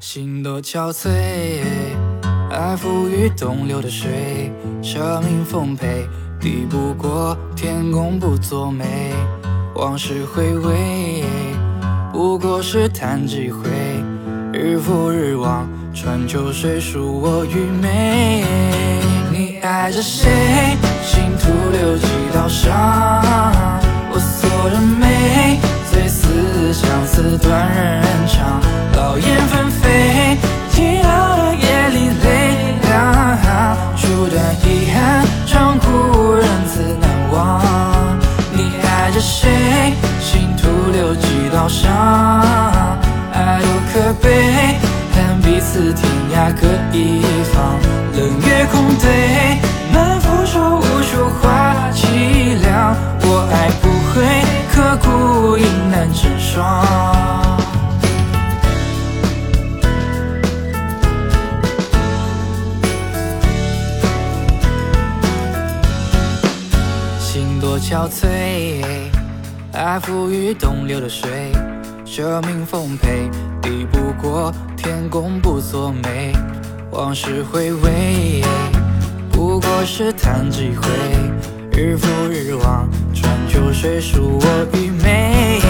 心多憔悴，爱付于东流的水，生命奉陪，抵不过天公不作美。往事回味，不过是弹指一挥，日复日望，穿秋水恕我愚昧。你爱着谁？心徒留几道伤，爱多可悲，恨彼此天涯各一方，冷月空对，满腹愁无处话凄凉，我爱不悔刻骨，应难成双。心多憔悴，爱付于东流的水，舍命奉陪，抵不过天公不作美。往事回味，不过是弹指一挥，日复日望，穿秋水恕我愚昧。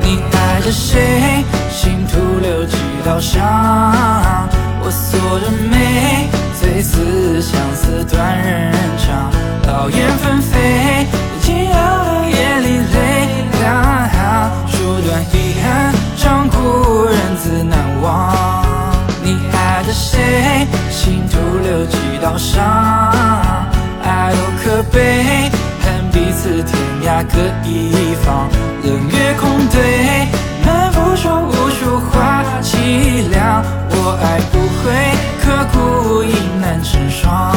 你爱着谁？心徒留几道伤，我锁着眉，最思相思断人留几道伤，爱多可悲，恨彼此天涯各一方，冷月空对，满腹愁无处话凄凉，我爱不会刻骨，应难成双。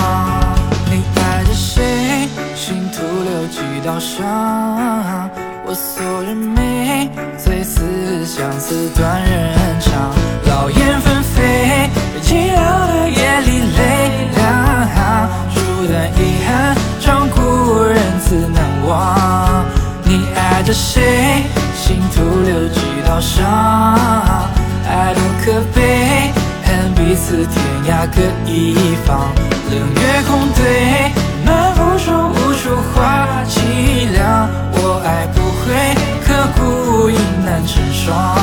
你爱着谁？心徒留几道伤，我锁着眉，最思相思断人肠，老燕纷谁？心徒留几道伤，爱多可悲，恨彼此天涯各一方，冷月空对，满腹愁无处话凄凉，我爱不悔刻骨，影难成双。